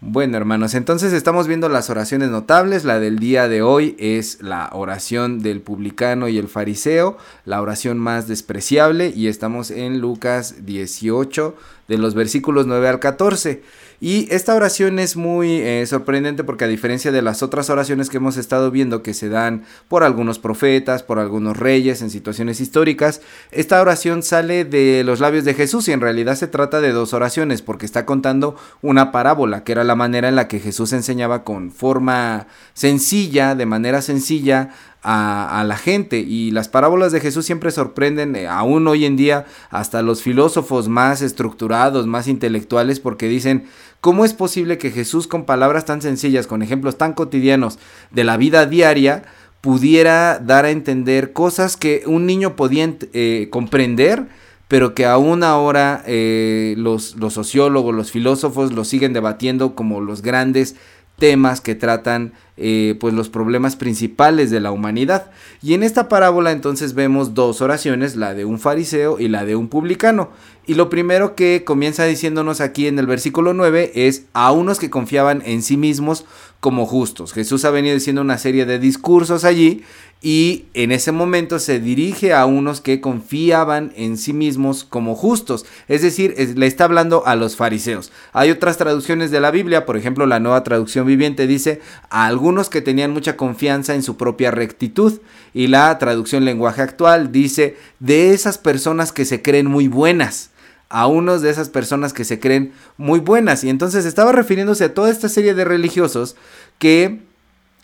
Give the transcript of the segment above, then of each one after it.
Bueno, hermanos, entonces estamos viendo las oraciones notables. La del día de hoy es la oración del publicano y el fariseo, la oración más despreciable, y estamos en Lucas 18, de los versículos 9 al 14. Y esta oración es muy eh, sorprendente porque a diferencia de las otras oraciones que hemos estado viendo que se dan por algunos profetas, por algunos reyes en situaciones históricas, esta oración sale de los labios de Jesús y en realidad se trata de dos oraciones porque está contando una parábola, que era la manera en la que Jesús enseñaba con forma sencilla, de manera sencilla, a, la gente. Y las parábolas de Jesús siempre sorprenden, eh, aún hoy en día, hasta los filósofos más estructurados, más intelectuales, porque dicen, ¿cómo es posible que Jesús con palabras tan sencillas, con ejemplos tan cotidianos de la vida diaria, pudiera dar a entender cosas que un niño podía eh, comprender? pero que aún ahora eh, los, los sociólogos, los filósofos lo siguen debatiendo como los grandes temas que tratan eh, pues los problemas principales de la humanidad. Y en esta parábola entonces vemos dos oraciones, la de un fariseo y la de un publicano. Y lo primero que comienza diciéndonos aquí en el versículo 9 es a unos que confiaban en sí mismos como justos. Jesús ha venido diciendo una serie de discursos allí y en ese momento se dirige a unos que confiaban en sí mismos como justos, es decir, le está hablando a los fariseos. Hay otras traducciones de la Biblia, por ejemplo, la nueva traducción viviente dice a algunos que tenían mucha confianza en su propia rectitud y la traducción lenguaje actual dice de esas personas que se creen muy buenas a unos de esas personas que se creen muy buenas. Y entonces estaba refiriéndose a toda esta serie de religiosos que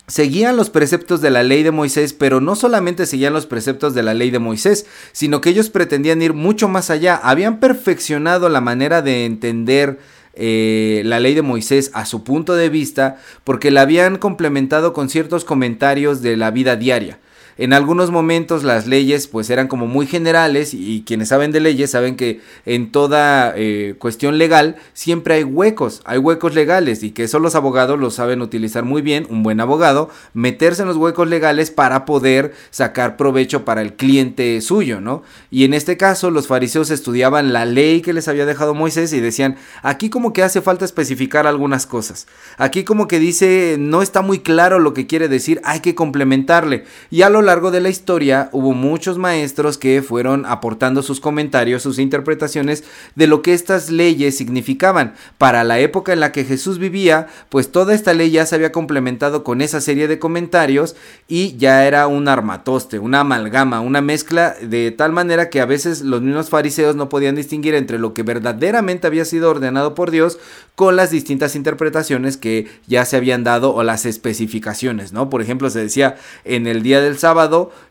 seguían los preceptos de la ley de Moisés, pero no solamente seguían los preceptos de la ley de Moisés, sino que ellos pretendían ir mucho más allá. Habían perfeccionado la manera de entender eh, la ley de Moisés a su punto de vista porque la habían complementado con ciertos comentarios de la vida diaria. En algunos momentos las leyes pues eran como muy generales y, quienes saben de leyes saben que en toda eh, cuestión legal siempre hay huecos, hay huecos legales y que eso los abogados lo saben utilizar muy bien, un buen abogado, meterse en los huecos legales para poder sacar provecho para el cliente suyo, ¿no? Y en este caso los fariseos estudiaban la ley que les había dejado Moisés y decían, aquí como que hace falta especificar algunas cosas, aquí como que dice, no está muy claro lo que quiere decir, hay que complementarle. Y a lo largo de la historia hubo muchos maestros que fueron aportando sus comentarios, sus interpretaciones de lo que estas leyes significaban. Para la época en la que Jesús vivía, pues toda esta ley ya se había complementado con esa serie de comentarios y ya era un armatoste, una amalgama, una mezcla de tal manera que a veces los mismos fariseos no podían distinguir entre lo que verdaderamente había sido ordenado por Dios con las distintas interpretaciones que ya se habían dado o las especificaciones, ¿no? Por ejemplo, se decía en el día del sábado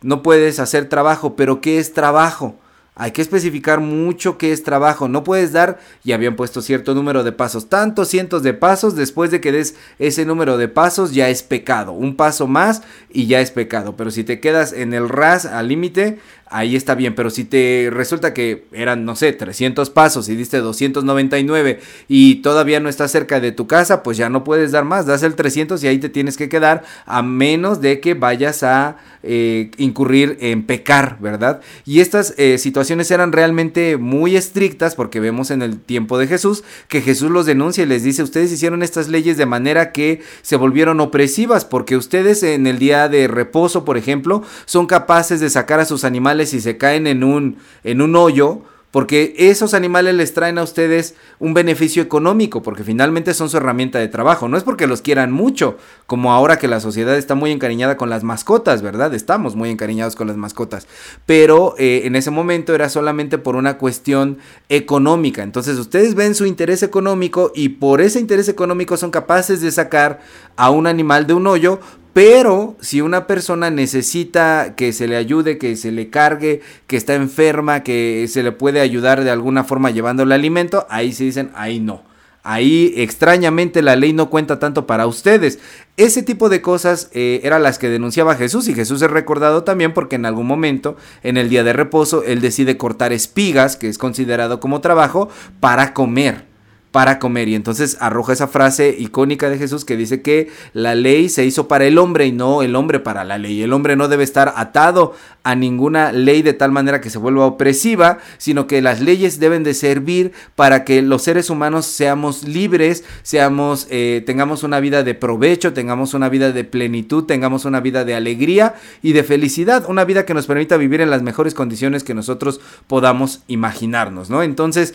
no puedes hacer trabajo, pero ¿qué es trabajo? Hay que especificar mucho qué es trabajo. No puedes dar, y habían puesto cierto número de pasos, tantos cientos de pasos, después de que des ese número de pasos ya es pecado. Un paso más y ya es pecado. Pero si te quedas en el ras al límite, ahí está bien. Pero si te resulta que eran, no sé, 300 pasos y diste 299 y todavía no estás cerca de tu casa, pues ya no puedes dar más. Das el 300 y ahí te tienes que quedar a menos de que vayas a eh, incurrir en pecar, ¿verdad? Y estas eh, situaciones eran realmente muy estrictas porque vemos en el tiempo de Jesús que Jesús los denuncia y les dice, ustedes hicieron estas leyes de manera que se volvieron opresivas porque ustedes en el día de reposo, por ejemplo, son capaces de sacar a sus animales y se caen en un, en un hoyo, porque esos animales les traen a ustedes un beneficio económico, porque finalmente son su herramienta de trabajo. No es porque los quieran mucho, como ahora que la sociedad está muy encariñada con las mascotas, ¿verdad? Estamos muy encariñados con las mascotas. Pero eh, en ese momento era solamente por una cuestión económica. Entonces ustedes ven su interés económico y por ese interés económico son capaces de sacar a un animal de un hoyo pero si una persona necesita que se le ayude, que se le cargue, que está enferma, que se le puede ayudar de alguna forma llevando el alimento, ahí se dicen, ahí no. Ahí extrañamente la ley no cuenta tanto para ustedes. Ese tipo de cosas eh, eran las que denunciaba Jesús y Jesús es recordado también porque en algún momento, en el día de reposo, él decide cortar espigas, que es considerado como trabajo, para comer para comer. Y entonces arroja esa frase icónica de Jesús que dice que la ley se hizo para el hombre y no el hombre para la ley. El hombre no debe estar atado a ninguna ley de tal manera que se vuelva opresiva, sino que las leyes deben de servir para que los seres humanos seamos libres, seamos, eh, tengamos una vida de provecho, tengamos una vida de plenitud, tengamos una vida de alegría y de felicidad, una vida que nos permita vivir en las mejores condiciones que nosotros podamos imaginarnos, ¿no? Entonces,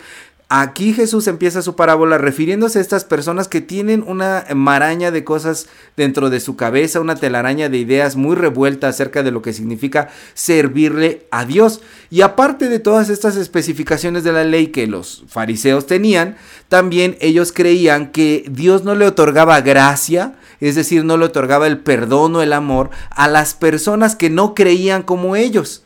Aquí Jesús empieza su parábola refiriéndose a estas personas que tienen una maraña de cosas dentro de su cabeza, una telaraña de ideas muy revuelta acerca de lo que significa servirle a Dios. Y aparte de todas estas especificaciones de la ley que los fariseos tenían, también ellos creían que Dios no le otorgaba gracia, es decir, no le otorgaba el perdón o el amor a las personas que no creían como ellos.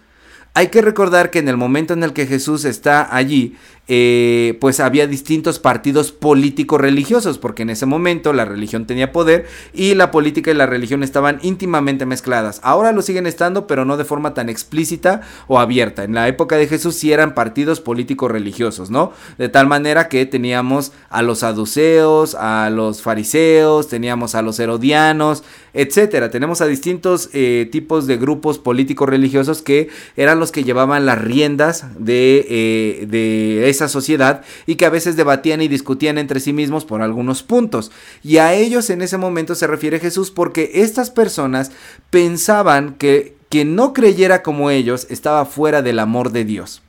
Hay que recordar que en el momento en el que Jesús está allí, eh, pues había distintos partidos políticos religiosos, porque en ese momento la religión tenía poder y la política y la religión estaban íntimamente mezcladas. Ahora lo siguen estando, pero no de forma tan explícita o abierta. En la época de Jesús sí eran partidos políticos religiosos, ¿no? De tal manera que teníamos a los saduceos, a los fariseos, teníamos a los herodianos, etcétera. Tenemos a distintos eh, tipos de grupos políticos religiosos que eran los que llevaban las riendas de, eh, de esa sociedad y que a veces debatían y discutían entre sí mismos por algunos puntos. Y a ellos en ese momento se refiere Jesús porque estas personas pensaban que quien no creyera como ellos estaba fuera del amor de Dios.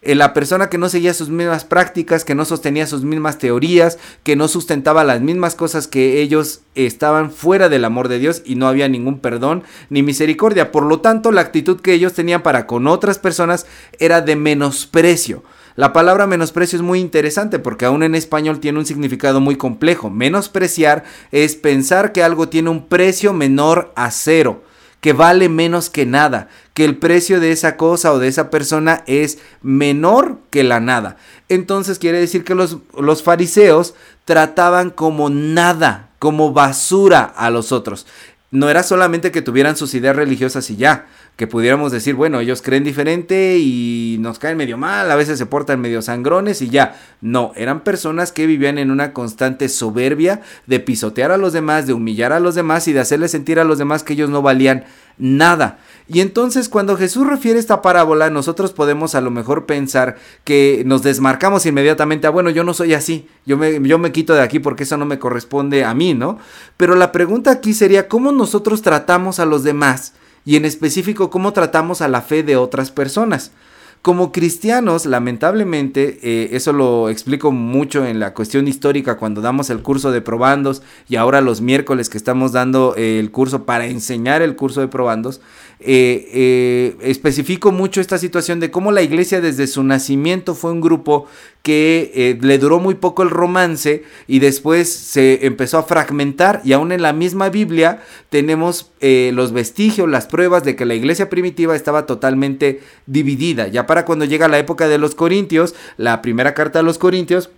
Eh, la persona que no seguía sus mismas prácticas, que no sostenía sus mismas teorías, que no sustentaba las mismas cosas que ellos estaban fuera del amor de Dios y no había ningún perdón ni misericordia. Por lo tanto, la actitud que ellos tenían para con otras personas era de menosprecio. La palabra menosprecio es muy interesante porque aún en español tiene un significado muy complejo. Menospreciar es pensar que algo tiene un precio menor a cero, que vale menos que nada, que el precio de esa cosa o de esa persona es menor que la nada. Entonces quiere decir que los, los fariseos trataban como nada, como basura a los otros. No era solamente que tuvieran sus ideas religiosas y ya, que pudiéramos decir, bueno, ellos creen diferente y nos caen medio mal, a veces se portan medio sangrones y ya. No, eran personas que vivían en una constante soberbia de pisotear a los demás, de humillar a los demás y de hacerles sentir a los demás que ellos no valían nada. Y entonces cuando Jesús refiere esta parábola, nosotros podemos a lo mejor pensar que nos desmarcamos inmediatamente, ah, bueno, yo no soy así, yo me, yo me quito de aquí porque eso no me corresponde a mí, ¿no? Pero la pregunta aquí sería, ¿cómo nosotros tratamos a los demás? Y en específico cómo tratamos a la fe de otras personas. Como cristianos, lamentablemente, eh, eso lo explico mucho en la cuestión histórica cuando damos el curso de probandos y ahora los miércoles que estamos dando eh, el curso para enseñar el curso de probandos, eh, eh, especifico mucho esta situación de cómo la iglesia desde su nacimiento fue un grupo que eh, le duró muy poco el romance y después se empezó a fragmentar y aún en la misma Biblia tenemos los vestigios, las pruebas de que la iglesia primitiva estaba totalmente dividida. Ya para cuando llega la época de los Corintios, la primera carta a los Corintios,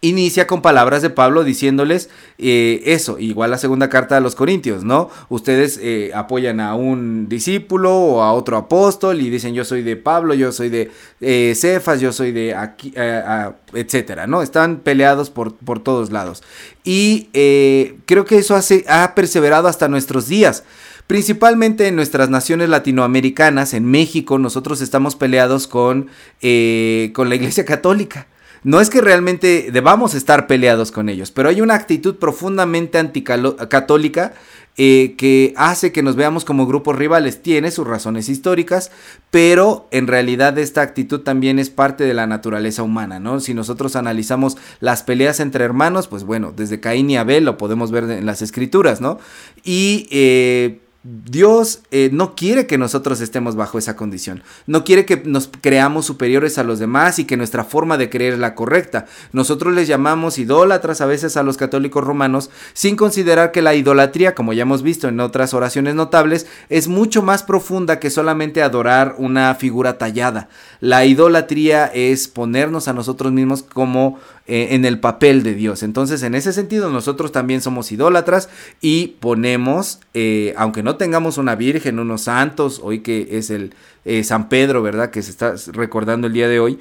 inicia con palabras de Pablo diciéndoles eh, eso, igual la segunda carta de los Corintios, ¿no? Ustedes eh, apoyan a un discípulo o a otro apóstol y dicen yo soy de Pablo, yo soy de eh, Cefas, yo soy de aquí, etcétera, ¿no? Están peleados por, por todos lados. Y creo que eso hace, ha perseverado hasta nuestros días. Principalmente en nuestras naciones latinoamericanas, en México, nosotros estamos peleados con, con la Iglesia Católica. No es que realmente debamos estar peleados con ellos, pero hay una actitud profundamente anticatólica eh, que hace que nos veamos como grupos rivales. Tiene sus razones históricas, pero en realidad esta actitud también es parte de la naturaleza humana, ¿no? Si nosotros analizamos las peleas entre hermanos, pues bueno, desde Caín y Abel lo podemos ver en las escrituras, ¿no? Y eh, Dios eh, no quiere que nosotros estemos bajo esa condición. No quiere que nos creamos superiores a los demás y que nuestra forma de creer es la correcta. Nosotros les llamamos idólatras a veces a los católicos romanos sin considerar que la idolatría, como ya hemos visto en otras oraciones notables, es mucho más profunda que solamente adorar una figura tallada. La idolatría es ponernos a nosotros mismos como eh, en el papel de Dios. Entonces, en ese sentido, nosotros también somos idólatras y ponemos, eh, aunque no tengamos una virgen, unos santos, hoy que es el eh, San Pedro, ¿verdad? Que se está recordando el día de hoy,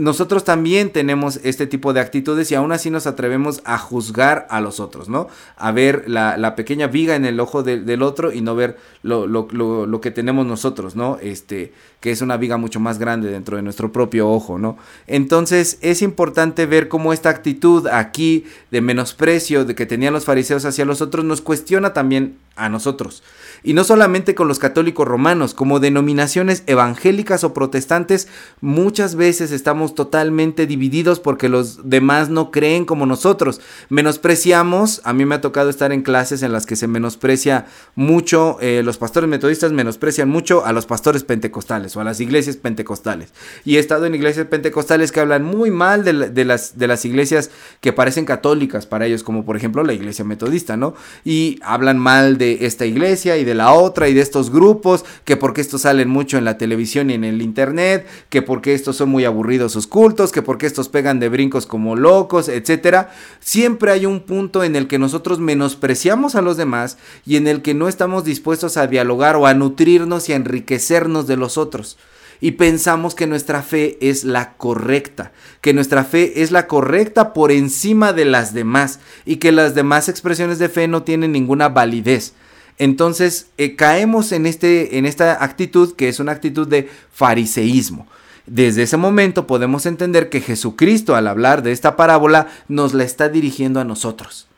nosotros también tenemos este tipo de actitudes y aún así nos atrevemos a juzgar a los otros, ¿no? A ver la, pequeña viga en el ojo del otro y no ver lo, lo, lo, que tenemos nosotros, ¿no? Este, que es una viga mucho más grande dentro de nuestro propio ojo, ¿no? Entonces es importante ver cómo esta actitud aquí de menosprecio de que tenían los fariseos hacia los otros nos cuestiona también a nosotros. Y no solamente con los católicos romanos, como denominaciones evangélicas o protestantes, muchas veces estamos totalmente divididos porque los demás no creen como nosotros. Menospreciamos, a mí me ha tocado estar en clases en las que se menosprecia mucho, eh, los pastores metodistas menosprecian mucho a los pastores pentecostales o a las iglesias pentecostales. Y he estado en iglesias pentecostales que hablan muy mal de, las, de las iglesias que parecen católicas para ellos, como por ejemplo la iglesia metodista, ¿no? Y hablan mal de esta iglesia y de la otra y de estos grupos, que porque estos salen mucho en la televisión y en el internet, que porque estos son muy aburridos sus cultos, que porque estos pegan de brincos como locos, etcétera. Siempre hay un punto en el que nosotros menospreciamos a los demás y en el que no estamos dispuestos a dialogar o a nutrirnos y a enriquecernos de los otros y pensamos que nuestra fe es la correcta, que nuestra fe es la correcta por encima de las demás y que las demás expresiones de fe no tienen ninguna validez. Entonces eh, caemos en, este, en esta actitud que es una actitud de fariseísmo. Desde ese momento podemos entender que Jesucristo al hablar de esta parábola nos la está dirigiendo a nosotros.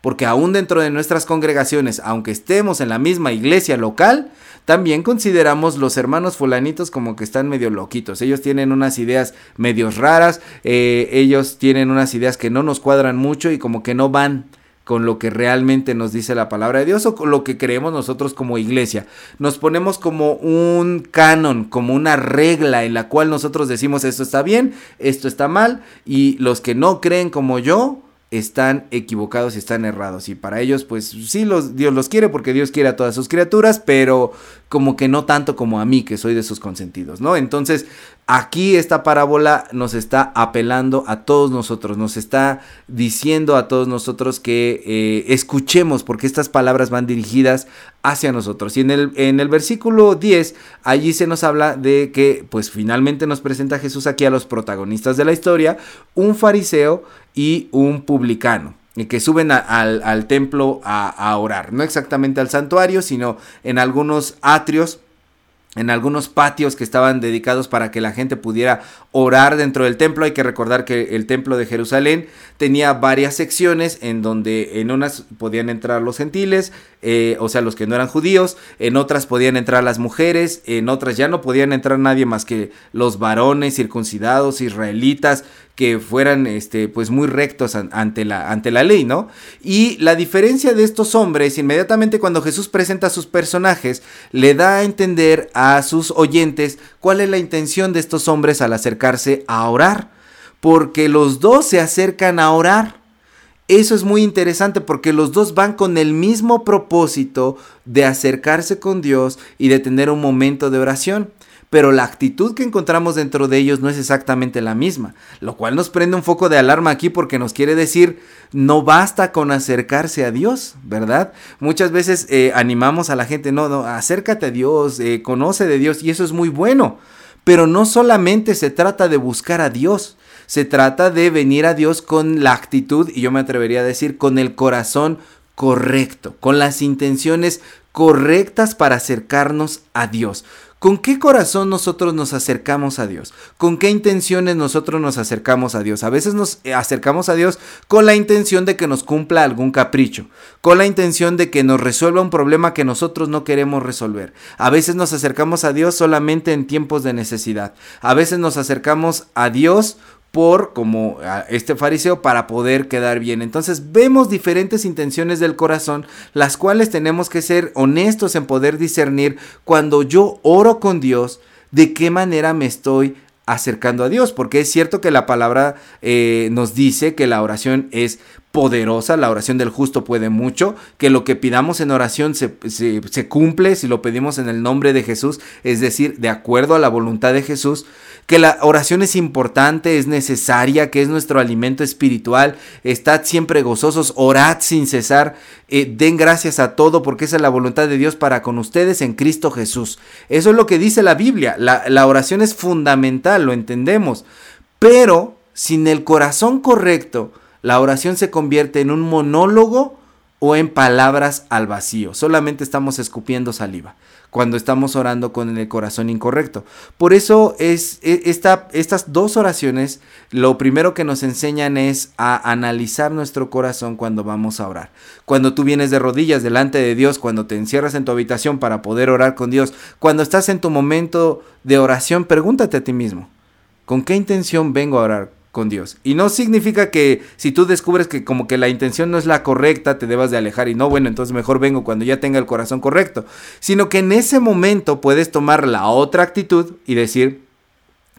Porque aún dentro de nuestras congregaciones, aunque estemos en la misma iglesia local, también consideramos los hermanos fulanitos como que están medio loquitos. Ellos tienen unas ideas medio raras, eh, ellos tienen unas ideas que no nos cuadran mucho y como que no van con lo que realmente nos dice la palabra de Dios o con lo que creemos nosotros como iglesia. Nos ponemos como un canon, como una regla en la cual nosotros decimos esto está bien, esto está mal y los que no creen como yo, están equivocados y están errados. Y para ellos, pues sí, los, Dios los quiere porque Dios quiere a todas sus criaturas, pero como que no tanto como a mí, que soy de sus consentidos, ¿no? Entonces, aquí esta parábola nos está apelando a todos nosotros, nos está diciendo a todos nosotros que eh, escuchemos, porque estas palabras van dirigidas hacia nosotros. Y en el, en el versículo 10, allí se nos habla de que, pues finalmente nos presenta Jesús aquí a los protagonistas de la historia, un fariseo y un publicano que suben al, templo a, a, orar, no exactamente al santuario, sino en algunos atrios, en algunos patios que estaban dedicados para que la gente pudiera orar dentro del templo. Hay que recordar que el templo de Jerusalén tenía varias secciones en donde en unas podían entrar los gentiles, eh, o sea, los que no eran judíos, en otras podían entrar las mujeres, en otras ya no podían entrar nadie más que los varones circuncidados, israelitas, que fueran este, pues muy rectos ante la, ante la ley, ¿no? Y la diferencia de estos hombres, inmediatamente cuando Jesús presenta a sus personajes, le da a entender sus oyentes cuál es la intención de estos hombres al acercarse a orar, porque los dos se acercan a orar. Eso es muy interesante porque los dos van con el mismo propósito de acercarse con Dios y de tener un momento de oración pero la actitud que encontramos dentro de ellos no es exactamente la misma, lo cual nos prende un foco de alarma aquí porque nos quiere decir no basta con acercarse a Dios, ¿verdad? Muchas veces eh, animamos a la gente, no, no, acércate a Dios, eh, conoce de Dios y eso es muy bueno, pero no solamente se trata de buscar a Dios, se trata de venir a Dios con la actitud, y yo me atrevería a decir, con el corazón correcto, con las intenciones correctas para acercarnos a Dios. ¿Con qué corazón nosotros nos acercamos a Dios? ¿Con qué intenciones nosotros nos acercamos a Dios? A veces nos acercamos a Dios con la intención de que nos cumpla algún capricho, con la intención de que nos resuelva un problema que nosotros no queremos resolver. A veces nos acercamos a Dios solamente en tiempos de necesidad. A veces nos acercamos a Dios por como este fariseo para poder quedar bien. Entonces vemos diferentes intenciones del corazón, las cuales tenemos que ser honestos en poder discernir cuando yo oro con Dios, de qué manera me estoy acercando a Dios, porque es cierto que la palabra eh, nos dice que la oración es poderosa, la oración del justo puede mucho, que lo que pidamos en oración se, se, cumple si lo pedimos en el nombre de Jesús, es decir, de acuerdo a la voluntad de Jesús, que la oración es importante, es necesaria, que es nuestro alimento espiritual, estad siempre gozosos, orad sin cesar, eh, den gracias a todo porque esa es la voluntad de Dios para con ustedes en Cristo Jesús. Eso es lo que dice la Biblia, la, la oración es fundamental, lo entendemos Pero sin el corazón correcto, la oración se convierte en un monólogo o en palabras al vacío. Solamente estamos escupiendo saliva cuando estamos orando con el corazón incorrecto. Por eso es e, esta, estas dos oraciones, lo primero que nos enseñan es a analizar nuestro corazón cuando vamos a orar. Cuando tú vienes de rodillas delante de Dios, cuando te encierras en tu habitación para poder orar con Dios, cuando estás en tu momento de oración, pregúntate a ti mismo, ¿con qué intención vengo a orar? Con Dios. Y no significa que si tú descubres que como que la intención no es la correcta, te debas de alejar y no, bueno, entonces mejor vengo cuando ya tenga el corazón correcto, sino que en ese momento puedes tomar la otra actitud y decir,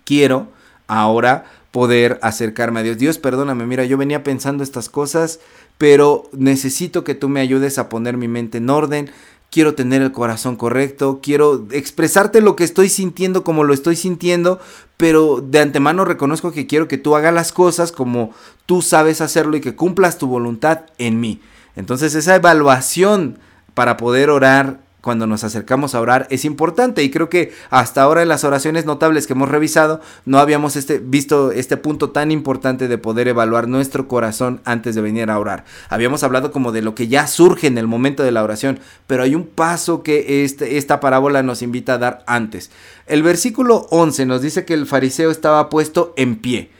quiero ahora poder acercarme a Dios. Dios, perdóname, mira, yo venía pensando estas cosas, pero necesito que tú me ayudes a poner mi mente en orden, quiero tener el corazón correcto, quiero expresarte lo que estoy sintiendo como lo estoy sintiendo, pero de antemano reconozco que quiero que tú hagas las cosas como tú sabes hacerlo y que cumplas tu voluntad en mí. Entonces esa evaluación para poder orar cuando nos acercamos a orar es importante y creo que hasta ahora en las oraciones notables que hemos revisado no habíamos este, visto este punto tan importante de poder evaluar nuestro corazón antes de venir a orar. Habíamos hablado como de lo que ya surge en el momento de la oración, pero hay un paso que este, esta parábola nos invita a dar antes. El versículo 11 nos dice que el fariseo estaba puesto en pie.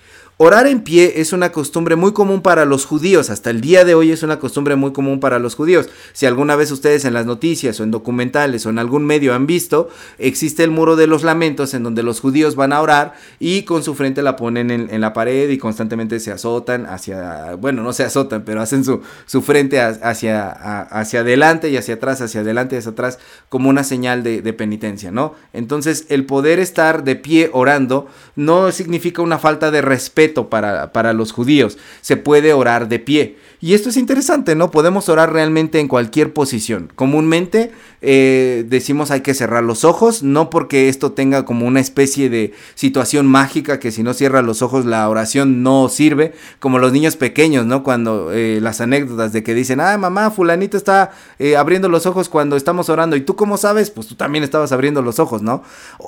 Orar en pie es una costumbre muy común para los judíos, hasta el día de hoy es una costumbre muy común para los judíos. Si alguna vez ustedes en las noticias o en documentales o en algún medio han visto, existe el muro de los lamentos en donde los judíos van a orar y con su frente la ponen en, la pared y constantemente se azotan hacia, bueno, no se azotan, pero hacen su, su frente hacia, hacia adelante y hacia atrás, hacia adelante y hacia atrás como una señal de, de penitencia, ¿no? Entonces el poder estar de pie orando no significa una falta de respeto para, para los judíos. Se puede orar de pie. Y esto es interesante, ¿no? Podemos orar realmente en cualquier posición. Comúnmente eh, decimos hay que cerrar los ojos, no porque esto tenga como una especie de situación mágica que si no cierra los ojos la oración no sirve, como los niños pequeños, ¿no? Cuando eh, las anécdotas de que dicen, ah, mamá, fulanito está eh, abriendo los ojos cuando estamos orando. ¿Y tú cómo sabes? Pues tú también estabas abriendo los ojos, ¿no?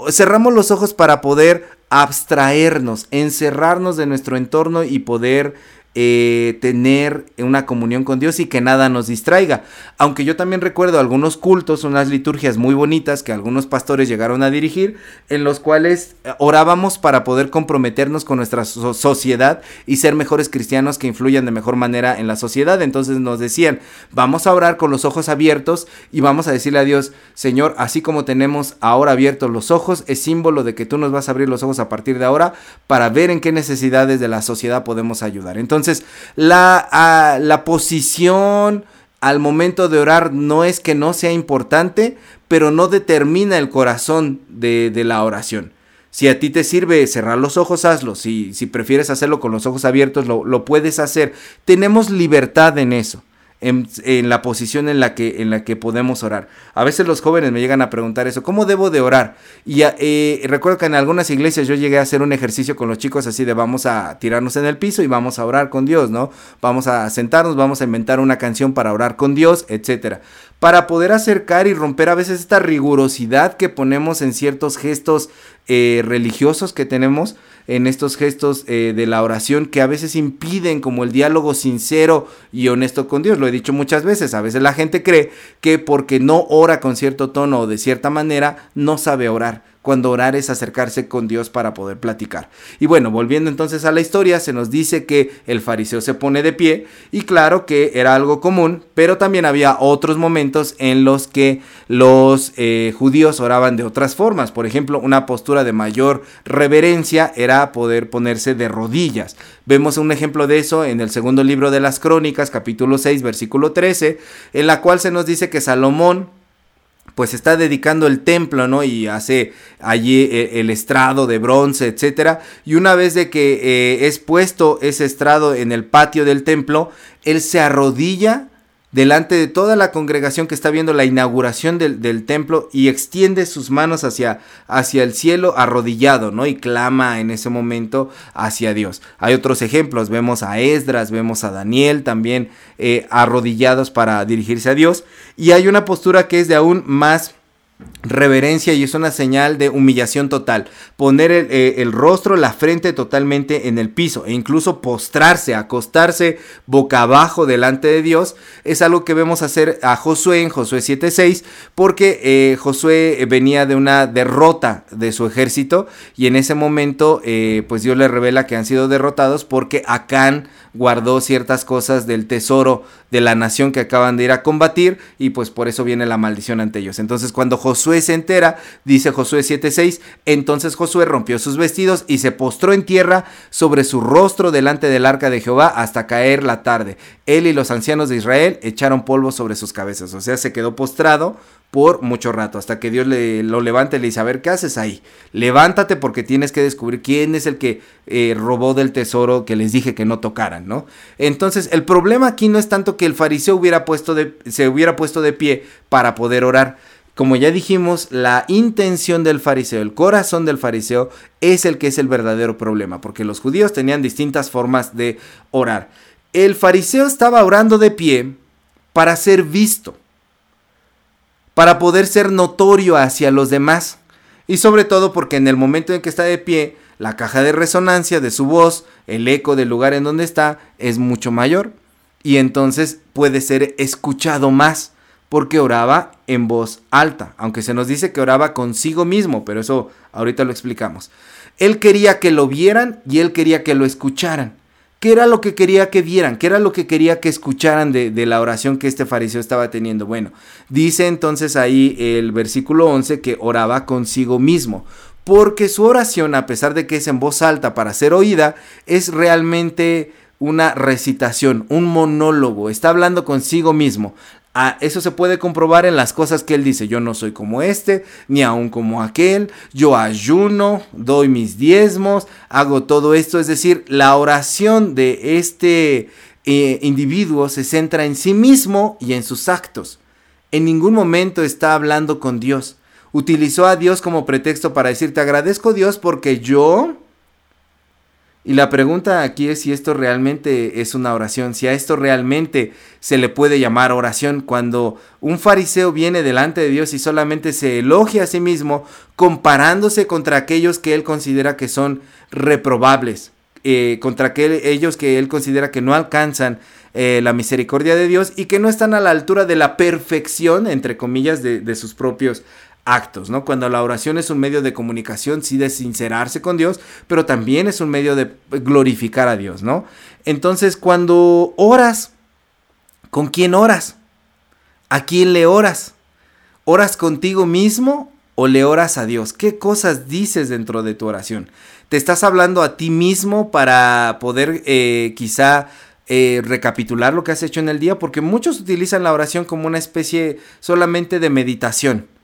Cerramos los ojos para poder abstraernos, encerrarnos de nuestro entorno y poder eh, tener una comunión con Dios y que nada nos distraiga. Aunque yo también recuerdo algunos cultos, unas liturgias muy bonitas que algunos pastores llegaron a dirigir, en los cuales eh, orábamos para poder comprometernos con nuestra sociedad y ser mejores cristianos que influyan de mejor manera en la sociedad. Entonces nos decían, vamos a orar con los ojos abiertos y vamos a decirle a Dios, Señor, así como tenemos ahora abiertos los ojos, es símbolo de que tú nos vas a abrir los ojos a partir de ahora para ver en qué necesidades de la sociedad podemos ayudar. Entonces, entonces, la, la posición al momento de orar no es que no sea importante, pero no determina el corazón de, la oración. Si a ti te sirve cerrar los ojos, hazlo. Si, si prefieres hacerlo con los ojos abiertos, lo, lo puedes hacer. Tenemos libertad en eso en, la posición en la, que, en la que podemos orar. A veces los jóvenes me llegan a preguntar eso, ¿cómo debo de orar? Y eh, recuerdo que en algunas iglesias yo llegué a hacer un ejercicio con los chicos así de vamos a tirarnos en el piso y vamos a orar con Dios, ¿no? Vamos a sentarnos, vamos a inventar una canción para orar con Dios, etcétera. Para poder acercar y romper a veces esta rigurosidad que ponemos en ciertos gestos eh, religiosos que tenemos, en estos gestos eh, de la oración que a veces impiden como el diálogo sincero y honesto con Dios. Lo he dicho muchas veces, a veces la gente cree que porque no ora con cierto tono o de cierta manera, no sabe orar cuando orar es acercarse con Dios para poder platicar. Y bueno, volviendo entonces a la historia, se nos dice que el fariseo se pone de pie y claro que era algo común, pero también había otros momentos en los que los eh, judíos oraban de otras formas. Por ejemplo, una postura de mayor reverencia era poder ponerse de rodillas. Vemos un ejemplo de eso en el segundo libro de las Crónicas, capítulo 6, versículo 13, en la cual se nos dice que Salomón pues está dedicando el templo, ¿no? Y hace allí eh, el estrado de bronce, etcétera. Y una vez de que eh, es puesto ese estrado en el patio del templo, él se arrodilla delante de toda la congregación que está viendo la inauguración del, templo y extiende sus manos hacia, hacia, el cielo arrodillado, ¿no? Y clama en ese momento hacia Dios. Hay otros ejemplos, vemos a Esdras, vemos a Daniel también eh, arrodillados para dirigirse a Dios. Y hay una postura que es de aún más reverencia y es una señal de humillación total. Poner eh, el, rostro, la frente totalmente en el piso e incluso postrarse, acostarse boca abajo delante de Dios es algo que vemos hacer a Josué en Josué 7.6 porque eh, Josué venía de una derrota de su ejército y en ese momento eh, pues Dios le revela que han sido derrotados porque Acán guardó ciertas cosas del tesoro de la nación que acaban de ir a combatir y pues por eso viene la maldición ante ellos. Entonces cuando Josué se entera, dice Josué 7:6, entonces Josué rompió sus vestidos y se postró en tierra sobre su rostro delante del arca de Jehová hasta caer la tarde. Él y los ancianos de Israel echaron polvo sobre sus cabezas, o sea, se quedó postrado por mucho rato, hasta que Dios le, lo levante y le dice, a ver, ¿qué haces ahí? Levántate porque tienes que descubrir quién es el que eh, robó del tesoro que les dije que no tocaran, ¿no? Entonces, el problema aquí no es tanto que el fariseo hubiera puesto de, se hubiera puesto de pie para poder orar. Como ya dijimos, la intención del fariseo, el corazón del fariseo es el que es el verdadero problema, porque los judíos tenían distintas formas de orar. El fariseo estaba orando de pie para ser visto para poder ser notorio hacia los demás. Y sobre todo porque en el momento en que está de pie, la caja de resonancia de su voz, el eco del lugar en donde está, es mucho mayor. Y entonces puede ser escuchado más porque oraba en voz alta, aunque se nos dice que oraba consigo mismo, pero eso ahorita lo explicamos. Él quería que lo vieran y él quería que lo escucharan. ¿Qué era lo que quería que vieran? ¿Qué era lo que quería que escucharan de, la oración que este fariseo estaba teniendo? Bueno, dice entonces ahí el versículo 11 que oraba consigo mismo, porque su oración, a pesar de que es en voz alta para ser oída, es realmente una recitación, un monólogo, está hablando consigo mismo. Ah, eso se puede comprobar en las cosas que él dice. Yo no soy como este, ni aún como aquel. Yo ayuno, doy mis diezmos, hago todo esto. Es decir, la oración de este eh, individuo se centra en sí mismo y en sus actos. En ningún momento está hablando con Dios. Utilizó a Dios como pretexto para decir, te agradezco Dios porque yo y la pregunta aquí es si esto realmente es una oración, si a esto realmente se le puede llamar oración. Cuando un fariseo viene delante de Dios y solamente se elogia a sí mismo comparándose contra aquellos que él considera que son reprobables, eh, contra aquellos que él considera que no alcanzan eh, la misericordia de Dios y que no están a la altura de la perfección, entre comillas, de, de sus propios actos, ¿no? Cuando la oración es un medio de comunicación, sí de sincerarse con Dios, pero también es un medio de glorificar a Dios, ¿no? Entonces, cuando oras, ¿con quién oras? ¿A quién le oras? ¿Oras contigo mismo o le oras a Dios? ¿Qué cosas dices dentro de tu oración? ¿Te estás hablando a ti mismo para poder eh, quizá eh, recapitular lo que has hecho en el día? Porque muchos utilizan la oración como una especie solamente de meditación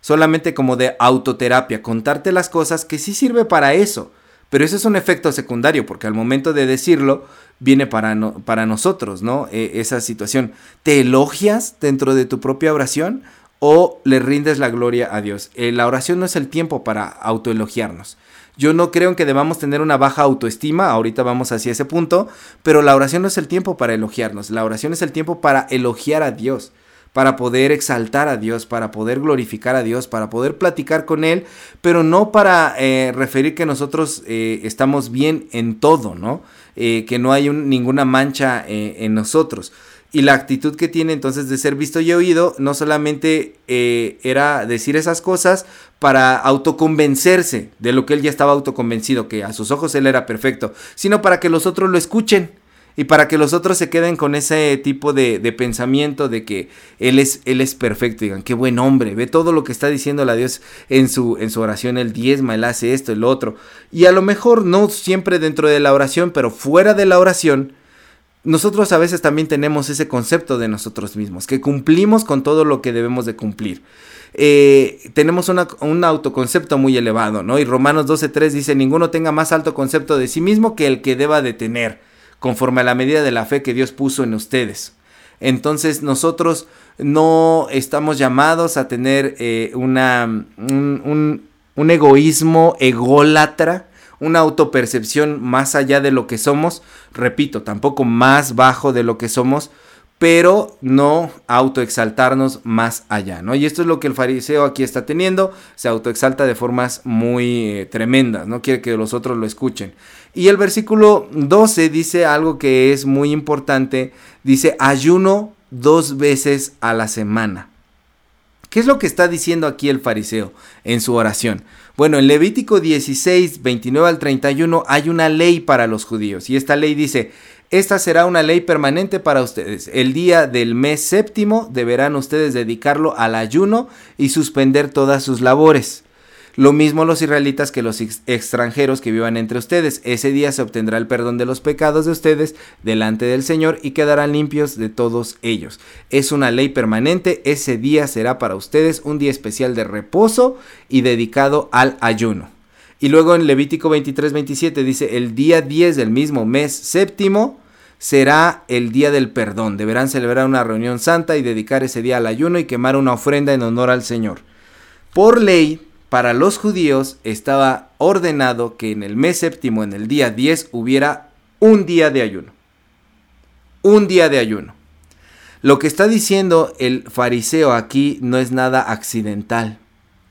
solamente como de autoterapia, contarte las cosas que sí sirve para eso. Pero eso es un efecto secundario, porque al momento de decirlo, viene para, para nosotros, ¿no? E, esa situación. ¿Te elogias dentro de tu propia oración o le rindes la gloria a Dios? Eh, la oración no es el tiempo para autoelogiarnos. Yo no creo que debamos tener una baja autoestima, ahorita vamos hacia ese punto, pero la oración no es el tiempo para elogiarnos, la oración es el tiempo para elogiar a Dios para poder exaltar a Dios, para poder glorificar a Dios, para poder platicar con Él, pero no para eh, referir que nosotros eh, estamos bien en todo, ¿no? Eh, que no hay ninguna mancha en nosotros. Y la actitud que tiene entonces de ser visto y oído no solamente era decir esas cosas para autoconvencerse de lo que él ya estaba autoconvencido, que a sus ojos él era perfecto, sino para que los otros lo escuchen y para que los otros se queden con ese tipo de, pensamiento de que él es, él es perfecto, digan, qué buen hombre, ve todo lo que está diciendo la Dios en su, en su oración, el diezma, él hace esto, el otro. Y a lo mejor no siempre dentro de la oración, pero fuera de la oración, nosotros a veces también tenemos ese concepto de nosotros mismos, que cumplimos con todo lo que debemos de cumplir. Eh, tenemos un autoconcepto muy elevado, ¿no? Y Romanos 12.3 dice, ninguno tenga más alto concepto de sí mismo que el que deba de tener conforme a la medida de la fe que Dios puso en ustedes. Entonces nosotros no estamos llamados a tener eh, una, un, un egoísmo ególatra, una autopercepción más allá de lo que somos, repito, tampoco más bajo de lo que somos, pero no autoexaltarnos más allá, ¿no? Y esto es lo que el fariseo aquí está teniendo, se autoexalta de formas muy eh, tremendas, no quiere que los otros lo escuchen. Y el versículo 12 dice algo que es muy importante, dice ayuno dos veces a la semana. ¿Qué es lo que está diciendo aquí el fariseo en su oración? Bueno, en Levítico 16, 29 al 31 hay una ley para los judíos y esta ley dice, esta será una ley permanente para ustedes. El día del mes séptimo deberán ustedes dedicarlo al ayuno y suspender todas sus labores. Lo mismo los israelitas que los extranjeros que vivan entre ustedes. Ese día se obtendrá el perdón de los pecados de ustedes delante del Señor y quedarán limpios de todos ellos. Es una ley permanente. Ese día será para ustedes un día especial de reposo y dedicado al ayuno. Y luego en Levítico 23, 27 dice, el día 10 del mismo mes séptimo será el día del perdón. Deberán celebrar una reunión santa y dedicar ese día al ayuno y quemar una ofrenda en honor al Señor. Por ley, para los judíos estaba ordenado que en el mes séptimo, en el día 10, hubiera un día de ayuno. Un día de ayuno. Lo que está diciendo el fariseo aquí no es nada accidental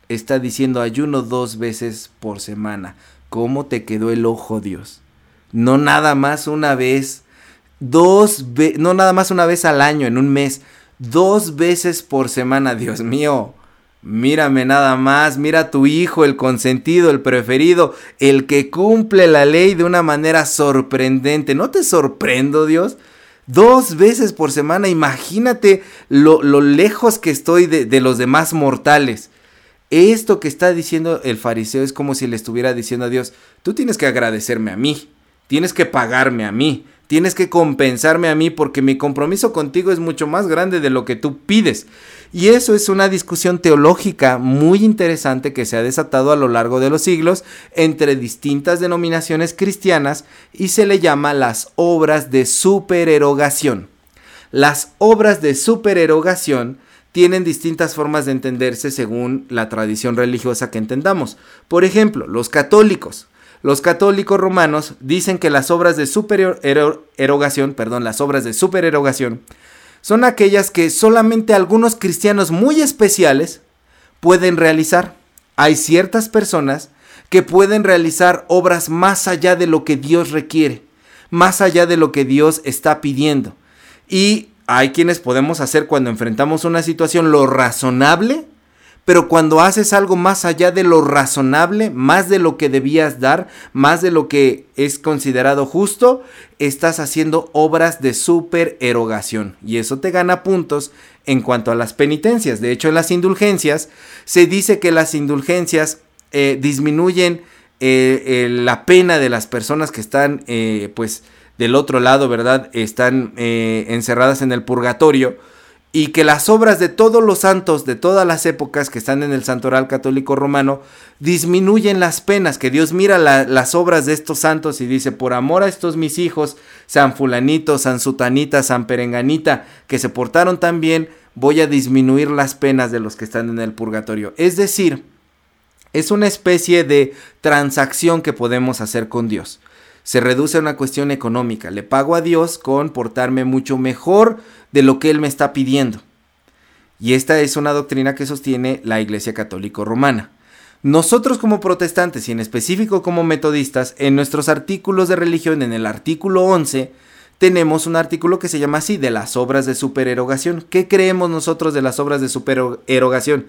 está diciendo ayuno dos veces por semana. ¿Cómo te quedó el ojo, Dios? No nada más una vez, dos no nada más una vez al año, en un mes, dos veces por semana, Dios mío. Mírame nada más, mira a tu hijo, el consentido, el preferido, el que cumple la ley de una manera sorprendente. ¿No te sorprendo, Dios? Dos veces por semana, imagínate lo, lejos que estoy de, de los demás mortales. Esto que está diciendo el fariseo es como si le estuviera diciendo a Dios, tú tienes que agradecerme a mí, tienes que pagarme a mí, tienes que compensarme a mí porque mi compromiso contigo es mucho más grande de lo que tú pides. Y eso es una discusión teológica muy interesante que se ha desatado a lo largo de los siglos entre distintas denominaciones cristianas y se le llama las obras de supererogación. Las obras de supererogación tienen distintas formas de entenderse según la tradición religiosa que entendamos. Por ejemplo, los católicos. Los católicos romanos dicen que las obras de supererogación, perdón, las obras de supererogación son aquellas que solamente algunos cristianos muy especiales pueden realizar. Hay ciertas personas que pueden realizar obras más allá de lo que Dios requiere, más allá de lo que Dios está pidiendo. Y hay quienes podemos hacer cuando enfrentamos una situación lo razonable, pero cuando haces algo más allá de lo razonable, más de lo que debías dar, más de lo que es considerado justo, estás haciendo obras de supererogación y eso te gana puntos en cuanto a las penitencias. De hecho, en las indulgencias se dice que las indulgencias eh, disminuyen eh, la pena de las personas que están, eh, pues, del otro lado, ¿verdad? Están eh, encerradas en el purgatorio y que las obras de todos los santos de todas las épocas que están en el santoral católico romano disminuyen las penas, que Dios mira las obras de estos santos y dice, por amor a estos mis hijos, San fulanito, San sutanita, San perenganita, que se portaron tan bien, voy a disminuir las penas de los que están en el purgatorio. Es decir, es una especie de transacción que podemos hacer con Dios se reduce a una cuestión económica. Le pago a Dios con portarme mucho mejor de lo que Él me está pidiendo. Y esta es una doctrina que sostiene la Iglesia Católica Romana. Nosotros como protestantes y en específico como metodistas, en nuestros artículos de religión, en el artículo 11, tenemos un artículo que se llama así, de las obras de supererogación. ¿Qué creemos nosotros de las obras de supererogación?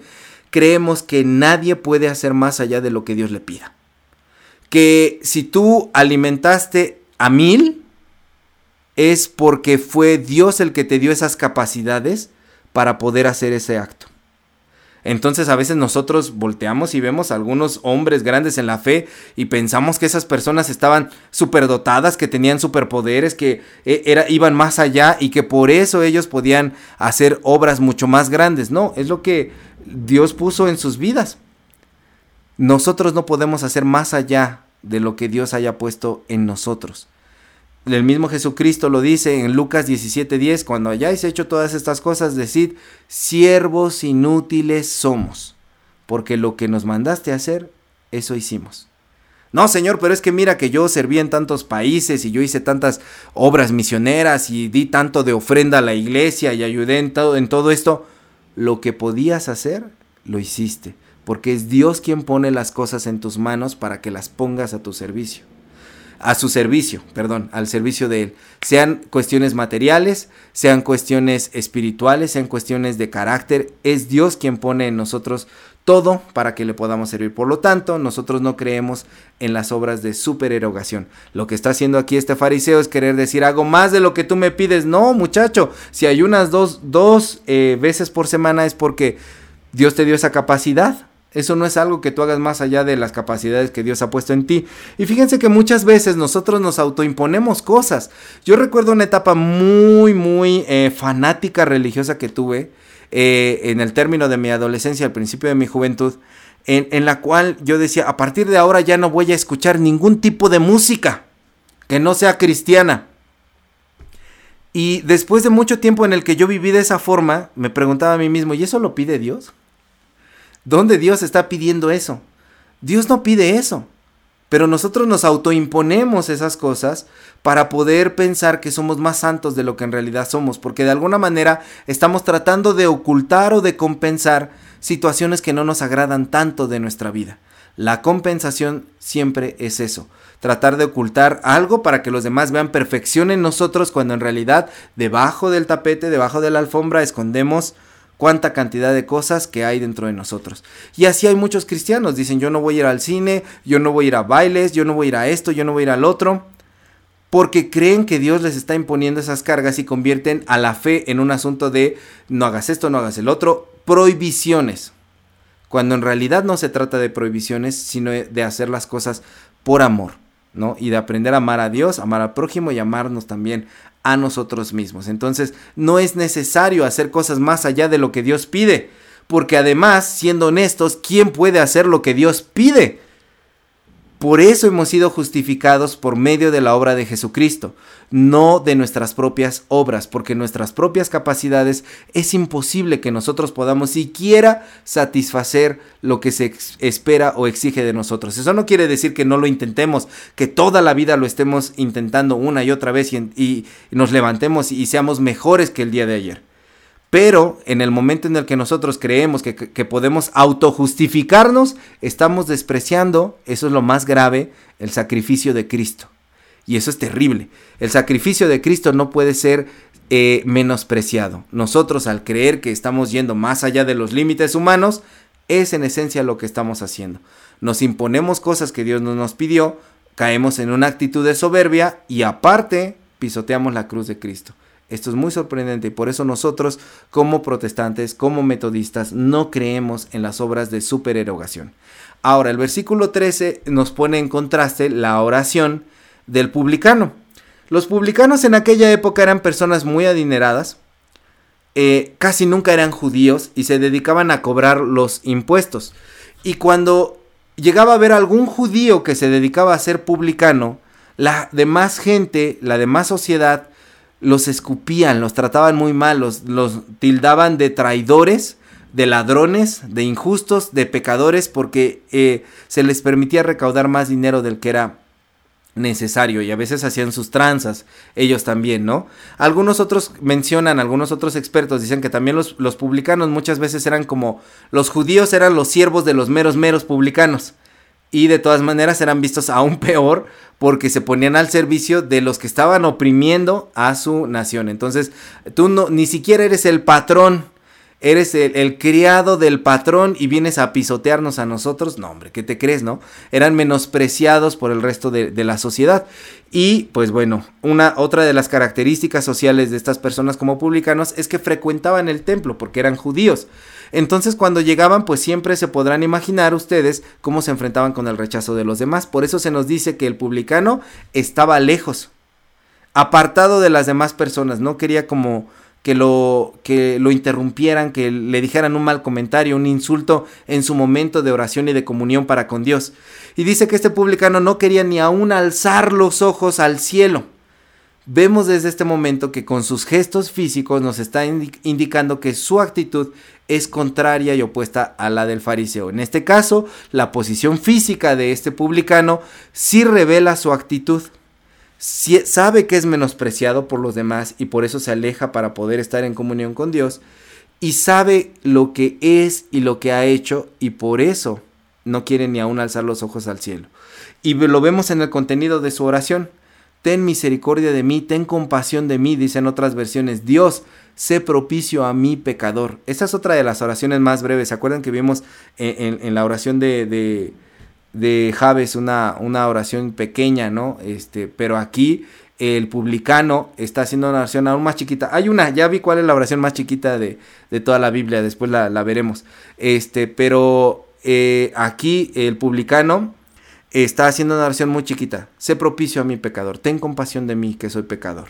Creemos que nadie puede hacer más allá de lo que Dios le pida que si tú alimentaste a mil, es porque fue Dios el que te dio esas capacidades para poder hacer ese acto. Entonces a veces nosotros volteamos y vemos a algunos hombres grandes en la fe y pensamos que esas personas estaban superdotadas, que tenían superpoderes, que eh, era, iban más allá y que por eso ellos podían hacer obras mucho más grandes. No, es lo que Dios puso en sus vidas. Nosotros no podemos hacer más allá de lo que Dios haya puesto en nosotros. El mismo Jesucristo lo dice en Lucas 17:10, cuando hayáis hecho todas estas cosas, decid, siervos inútiles somos, porque lo que nos mandaste hacer, eso hicimos. No, Señor, pero es que mira que yo serví en tantos países y yo hice tantas obras misioneras y di tanto de ofrenda a la iglesia y ayudé en todo, en todo esto. Lo que podías hacer, lo hiciste, porque es Dios quien pone las cosas en tus manos para que las pongas a tu servicio a su servicio, perdón, al servicio de Él. Sean cuestiones materiales, sean cuestiones espirituales, sean cuestiones de carácter. Es Dios quien pone en nosotros todo para que le podamos servir. Por lo tanto, nosotros no creemos en las obras de supererogación. Lo que está haciendo aquí este fariseo es querer decir, hago más de lo que tú me pides. No, muchacho, si hay unas dos, dos eh, veces por semana es porque Dios te dio esa capacidad. Eso no es algo que tú hagas más allá de las capacidades que Dios ha puesto en ti. Y fíjense que muchas veces nosotros nos autoimponemos cosas. Yo recuerdo una etapa muy, muy eh, fanática religiosa que tuve eh, en el término de mi adolescencia, al principio de mi juventud, en, en la cual yo decía, a partir de ahora ya no voy a escuchar ningún tipo de música que no sea cristiana. Y después de mucho tiempo en el que yo viví de esa forma, me preguntaba a mí mismo, ¿y eso lo pide Dios? ¿Dónde Dios está pidiendo eso? Dios no pide eso. Pero nosotros nos autoimponemos esas cosas para poder pensar que somos más santos de lo que en realidad somos, porque de alguna manera estamos tratando de ocultar o de compensar situaciones que no nos agradan tanto de nuestra vida. La compensación siempre es eso, tratar de ocultar algo para que los demás vean perfección en nosotros cuando en realidad debajo del tapete, debajo de la alfombra escondemos cuánta cantidad de cosas que hay dentro de nosotros. Y así hay muchos cristianos, dicen yo no voy a ir al cine, yo no voy a ir a bailes, yo no voy a ir a esto, yo no voy a ir al otro, porque creen que Dios les está imponiendo esas cargas y convierten a la fe en un asunto de no hagas esto, no hagas el otro, prohibiciones. Cuando en realidad no se trata de prohibiciones, sino de hacer las cosas por amor, ¿no? Y de aprender a amar a Dios, amar al prójimo y amarnos también a nosotros mismos. Entonces, no es necesario hacer cosas más allá de lo que Dios pide, porque además, siendo honestos, ¿quién puede hacer lo que Dios pide? Por eso hemos sido justificados por medio de la obra de Jesucristo, no de nuestras propias obras, porque nuestras propias capacidades es imposible que nosotros podamos siquiera satisfacer lo que se espera o exige de nosotros. Eso no quiere decir que no lo intentemos, que toda la vida lo estemos intentando una y otra vez y, y nos levantemos y seamos mejores que el día de ayer. Pero en el momento en el que nosotros creemos que, podemos autojustificarnos, estamos despreciando, eso es lo más grave, el sacrificio de Cristo. Y eso es terrible. El sacrificio de Cristo no puede ser eh, menospreciado. Nosotros al creer que estamos yendo más allá de los límites humanos, es en esencia lo que estamos haciendo. Nos imponemos cosas que Dios no nos pidió, caemos en una actitud de soberbia y aparte pisoteamos la cruz de Cristo. Esto es muy sorprendente y por eso nosotros como protestantes, como metodistas, no creemos en las obras de supererogación. Ahora, el versículo 13 nos pone en contraste la oración del publicano. Los publicanos en aquella época eran personas muy adineradas, eh, casi nunca eran judíos y se dedicaban a cobrar los impuestos. Y cuando llegaba a ver algún judío que se dedicaba a ser publicano, la demás gente, la demás sociedad, los escupían, los trataban muy mal, los, tildaban de traidores, de ladrones, de injustos, de pecadores, porque eh, se les permitía recaudar más dinero del que era necesario y a veces hacían sus tranzas, ellos también, ¿no? Algunos otros mencionan, algunos otros expertos dicen que también los, los publicanos muchas veces eran como, los judíos eran los siervos de los meros, meros publicanos y de todas maneras eran vistos aún peor porque se ponían al servicio de los que estaban oprimiendo a su nación. Entonces, tú no, ni siquiera eres el patrón, eres el, criado del patrón y vienes a pisotearnos a nosotros. No, hombre, ¿qué te crees, no? Eran menospreciados por el resto de, de la sociedad. Y pues bueno, una otra de las características sociales de estas personas como publicanos es que frecuentaban el templo porque eran judíos. Entonces cuando llegaban pues siempre se podrán imaginar ustedes cómo se enfrentaban con el rechazo de los demás. Por eso se nos dice que el publicano estaba lejos, apartado de las demás personas, no quería como que lo, que lo interrumpieran, que le dijeran un mal comentario, un insulto en su momento de oración y de comunión para con Dios. Y dice que este publicano no quería ni aún alzar los ojos al cielo vemos desde este momento que con sus gestos físicos nos está indicando que su actitud es contraria y opuesta a la del fariseo. En este caso, la posición física de este publicano sí revela su actitud. sabe que es menospreciado por los demás y por eso se aleja para poder estar en comunión con Dios. Y sabe lo que es y lo que ha hecho y por eso no quiere ni aún alzar los ojos al cielo. Y lo vemos en el contenido de su oración. Ten misericordia de mí, ten compasión de mí, dicen otras versiones. Dios, sé propicio a mi pecador. Esa es otra de las oraciones más breves. ¿Se acuerdan que vimos en, la oración de, de, de Javes una, una, oración pequeña, ¿no? Este, pero aquí el publicano está haciendo una oración aún más chiquita. Hay una, ya vi cuál es la oración más chiquita de, de toda la Biblia, después la, la veremos. Este, pero eh, aquí el publicano está haciendo una oración muy chiquita. Sé propicio a mi pecador. Ten compasión de mí, que soy pecador.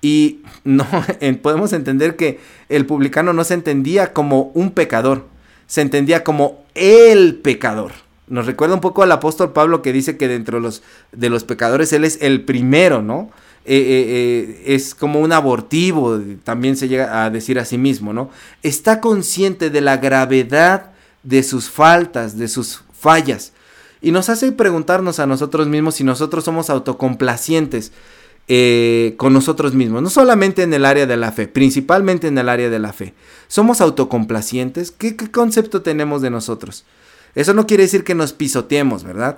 Y no podemos entender que el publicano no se entendía como un pecador, se entendía como el pecador. Nos recuerda un poco al apóstol Pablo que dice que dentro de los, pecadores él es el primero, ¿no? Eh, eh, eh, es como un abortivo, también se llega a decir a sí mismo, ¿no? Está consciente de la gravedad de sus faltas, de sus fallas. Y nos hace preguntarnos a nosotros mismos si nosotros somos autocomplacientes eh, con nosotros mismos, no solamente en el área de la fe, principalmente en el área de la fe. ¿Somos autocomplacientes? ¿Qué, qué concepto tenemos de nosotros? Eso no quiere decir que nos pisoteemos, ¿verdad?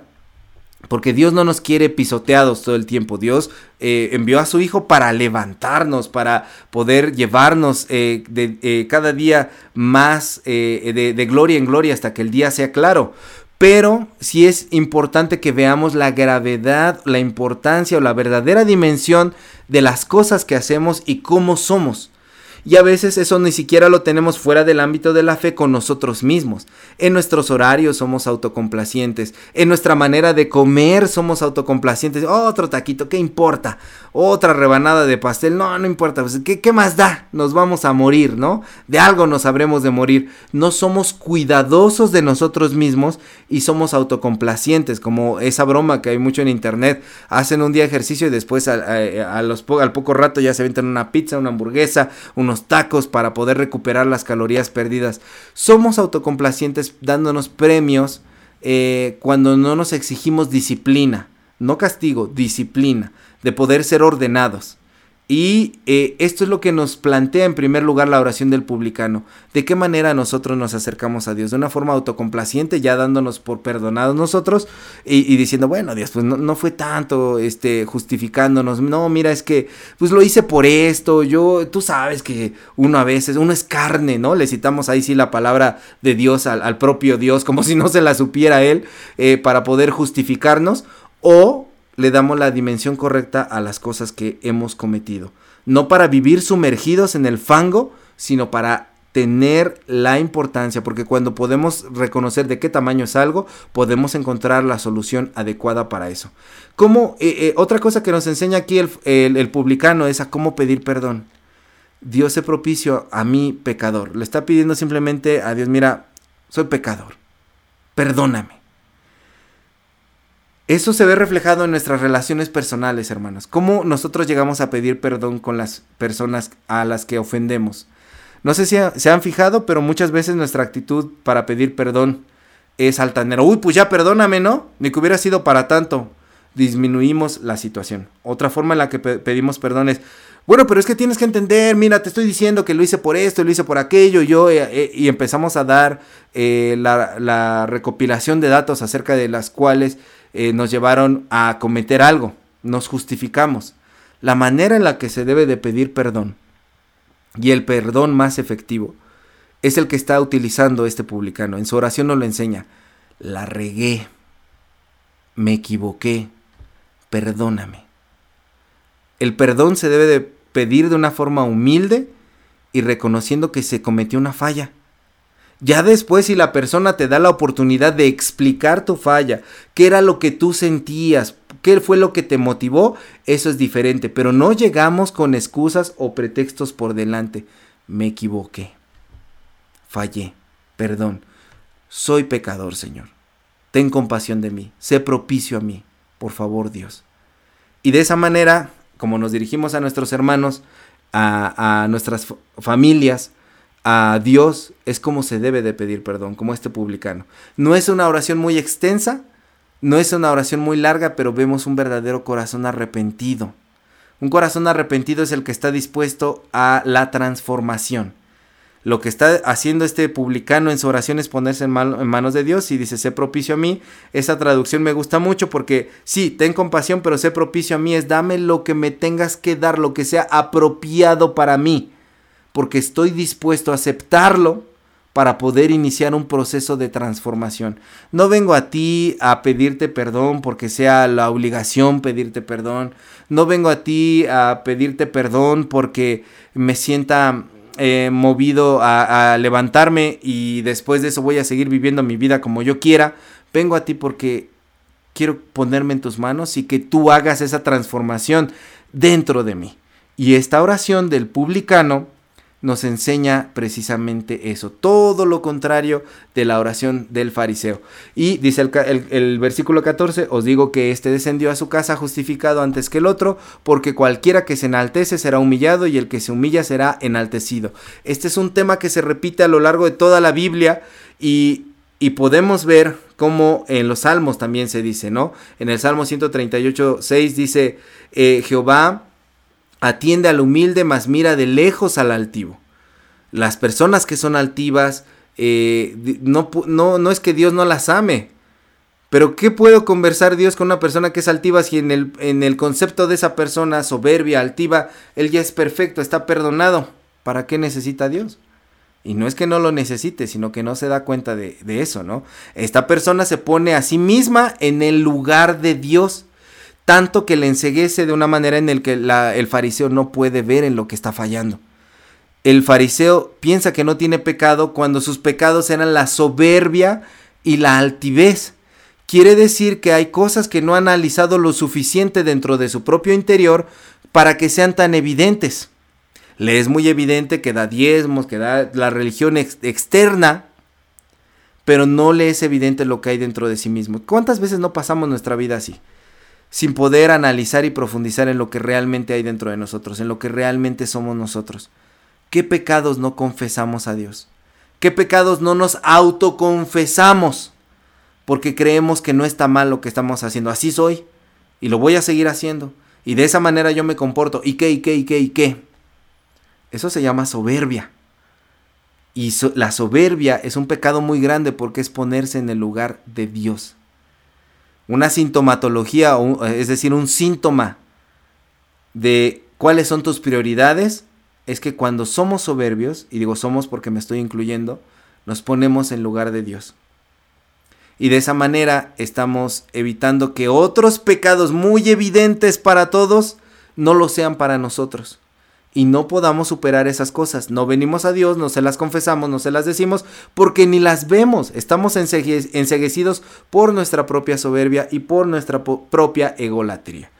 Porque Dios no nos quiere pisoteados todo el tiempo. Dios eh, envió a su Hijo para levantarnos, para poder llevarnos eh, de, cada día más de, de, gloria en gloria hasta que el día sea claro. Pero sí es importante que veamos la gravedad, la importancia o la verdadera dimensión de las cosas que hacemos y cómo somos. Y a veces eso ni siquiera lo tenemos fuera del ámbito de la fe con nosotros mismos. En nuestros horarios somos autocomplacientes. En nuestra manera de comer somos autocomplacientes. otro taquito, ¿qué importa? Otra rebanada de pastel, no, no importa. Pues, ¿qué, ¿Qué más da? Nos vamos a morir, ¿no? De algo nos habremos de morir. No somos cuidadosos de nosotros mismos y somos autocomplacientes, como esa broma que hay mucho en internet. Hacen un día ejercicio y después a, los al poco rato ya se aventan una pizza, una hamburguesa, tacos para poder recuperar las calorías perdidas. Somos autocomplacientes dándonos premios eh, cuando no nos exigimos disciplina, no castigo, disciplina, de poder ser ordenados. Y eh, esto es lo que nos plantea en primer lugar la oración del publicano. ¿De qué manera nosotros nos acercamos a Dios? De una forma autocomplaciente, ya dándonos por perdonados nosotros y, diciendo, bueno, Dios, pues no, fue tanto, este, justificándonos. No, mira, es que, pues lo hice por esto. Yo, tú sabes que uno a veces, uno es carne, ¿no? Le citamos ahí sí la palabra de Dios al, propio Dios, como si no se la supiera él, eh, para poder justificarnos. O le damos la dimensión correcta a las cosas que hemos cometido. No para vivir sumergidos en el fango, sino para tener la importancia, porque cuando podemos reconocer de qué tamaño es algo, podemos encontrar la solución adecuada para eso. Como eh, eh, otra cosa que nos enseña aquí el, el, publicano es a cómo pedir perdón. Dios se propicio a mi pecador. Le está pidiendo simplemente a Dios, mira, soy pecador, perdóname. Eso se ve reflejado en nuestras relaciones personales, hermanos. Cómo nosotros llegamos a pedir perdón con las personas a las que ofendemos. No sé si se han fijado, pero muchas veces nuestra actitud para pedir perdón es altanera. Uy, pues ya perdóname, ¿no? Ni que hubiera sido para tanto. Disminuimos la situación. Otra forma en la que pedimos perdón es, bueno, pero es que tienes que entender, mira, te estoy diciendo que lo hice por esto, lo hice por aquello, yo, eh, eh", y empezamos a dar eh, la recopilación de datos acerca de las cuales eh, nos llevaron a cometer algo, nos justificamos. La manera en la que se debe de pedir perdón y el perdón más efectivo es el que está utilizando este publicano. En su oración nos lo enseña. La regué, me equivoqué, perdóname. El perdón se debe de pedir de una forma humilde y reconociendo que se cometió una falla. Ya después si la persona te da la oportunidad de explicar tu falla, qué era lo que tú sentías, qué fue lo que te motivó, eso es diferente, pero no llegamos con excusas o pretextos por delante. Me equivoqué, fallé, perdón, soy pecador, Señor. Ten compasión de mí, sé propicio a mí, por favor, Dios. Y de esa manera como nos dirigimos a nuestros hermanos, a, a nuestras familias, a Dios, es como se debe de pedir perdón, como este publicano. No es una oración muy extensa, no es una oración muy larga, pero vemos un verdadero corazón arrepentido. Un corazón arrepentido es el que está dispuesto a la transformación. Lo que está haciendo este publicano en su oración es ponerse en, manos de Dios y dice, sé propicio a mí. Esa traducción me gusta mucho porque sí, ten compasión, pero sé propicio a mí es dame lo que me tengas que dar, lo que sea apropiado para mí, porque estoy dispuesto a aceptarlo para poder iniciar un proceso de transformación. No vengo a ti a pedirte perdón porque sea la obligación pedirte perdón. No vengo a ti a pedirte perdón porque me sienta eh, movido a, levantarme y después de eso voy a seguir viviendo mi vida como yo quiera. Vengo a ti porque quiero ponerme en tus manos y que tú hagas esa transformación dentro de mí. Y esta oración del publicano nos enseña precisamente eso, todo lo contrario de la oración del fariseo. Y dice el, versículo 14, os digo que éste descendió a su casa justificado antes que el otro, porque cualquiera que se enaltece será humillado y el que se humilla será enaltecido. Este es un tema que se repite a lo largo de toda la Biblia y, podemos ver cómo en los salmos también se dice, ¿no? En el Salmo 138, 6 dice, eh, Jehová atiende al humilde, mas mira de lejos al altivo. Las personas que son altivas, eh, no, no, no es que Dios no las ame, pero ¿qué puedo conversar Dios con una persona que es altiva si en el, en el concepto de esa persona soberbia, altiva, él ya es perfecto, está perdonado? ¿Para qué necesita Dios? Y no es que no lo necesite, sino que no se da cuenta de, de eso, ¿no? Esta persona se pone a sí misma en el lugar de Dios tanto que le enseguece de una manera en el que el fariseo no puede ver en lo que está fallando. El fariseo piensa que no tiene pecado cuando sus pecados eran la soberbia y la altivez. Quiere decir que hay cosas que no ha analizado lo suficiente dentro de su propio interior para que sean tan evidentes. Le es muy evidente que da diezmos, que da la religión externa, pero no le es evidente lo que hay dentro de sí mismo. ¿Cuántas veces no pasamos nuestra vida así? Sin poder analizar y profundizar en lo que realmente hay dentro de nosotros, en lo que realmente somos nosotros. ¿Qué pecados no confesamos a Dios? ¿Qué pecados no nos autoconfesamos? Porque creemos que no está mal lo que estamos haciendo. Así soy y lo voy a seguir haciendo. Y de esa manera yo me comporto. ¿Y qué, y qué, y qué, y qué? Eso se llama soberbia. Y la soberbia es un pecado muy grande porque es ponerse en el lugar de Dios una sintomatología, es decir, un síntoma de cuáles son tus prioridades, es que cuando somos soberbios, y digo somos porque me estoy incluyendo, nos ponemos en lugar de Dios. Y de esa manera estamos evitando que otros pecados muy evidentes para todos no lo sean para nosotros y no podamos superar esas cosas. No venimos a Dios, no se las confesamos, no se las decimos, porque ni las vemos. Estamos enseguecidos por nuestra propia soberbia y por nuestra propia egolatría.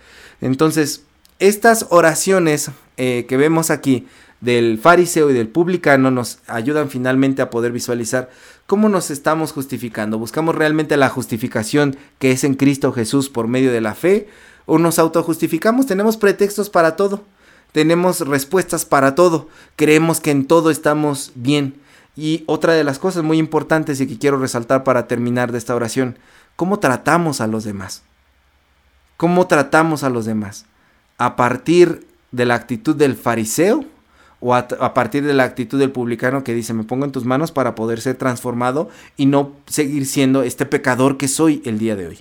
Entonces, estas oraciones eh, que vemos aquí del fariseo y del publicano nos ayudan finalmente a poder visualizar cómo nos estamos justificando. Buscamos realmente la justificación que es en Cristo Jesús por medio de la fe o nos autojustificamos, tenemos pretextos para todo tenemos respuestas para todo, creemos que en todo estamos bien. Y otra de las cosas muy importantes y que quiero resaltar para terminar de esta oración, ¿cómo tratamos a los demás? ¿Cómo tratamos a los demás? ¿A partir de la actitud del fariseo o a, partir de la actitud del publicano que dice, me pongo en tus manos para poder ser transformado y no seguir siendo este pecador que soy el día de hoy?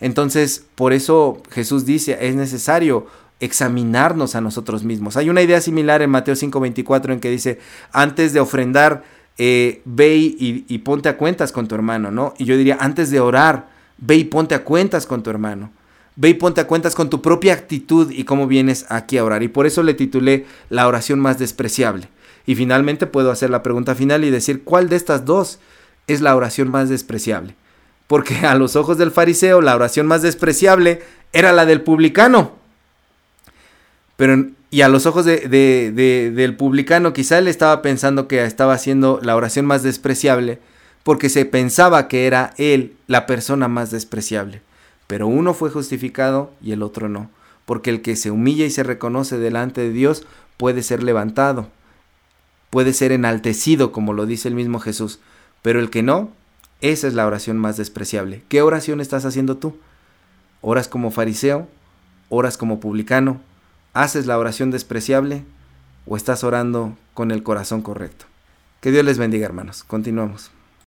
Entonces, por eso Jesús dice, es necesario examinarnos a nosotros mismos. Hay una idea similar en Mateo 5:24 en que dice, antes de ofrendar, eh, ve y, y, ponte a cuentas con tu hermano, ¿no? Y yo diría, antes de orar, ve y ponte a cuentas con tu hermano. Ve y ponte a cuentas con tu propia actitud y cómo vienes aquí a orar. Y por eso le titulé la oración más despreciable. Y finalmente puedo hacer la pregunta final y decir, ¿cuál de estas dos es la oración más despreciable? Porque a los ojos del fariseo la oración más despreciable era la del publicano. Pero, y a los ojos de, del publicano, quizá él estaba pensando que estaba haciendo la oración más despreciable, porque se pensaba que era él la persona más despreciable. Pero uno fue justificado y el otro no. porque el que se humilla y se reconoce delante de Dios puede ser levantado, puede ser enaltecido, como lo dice el mismo Jesús, pero el que no, esa es la oración más despreciable. ¿Qué oración estás haciendo tú? ¿Oras como fariseo? ¿Oras como publicano? ¿Haces la oración despreciable? ¿O estás orando con el corazón correcto? Que Dios les bendiga, hermanos. Continuamos.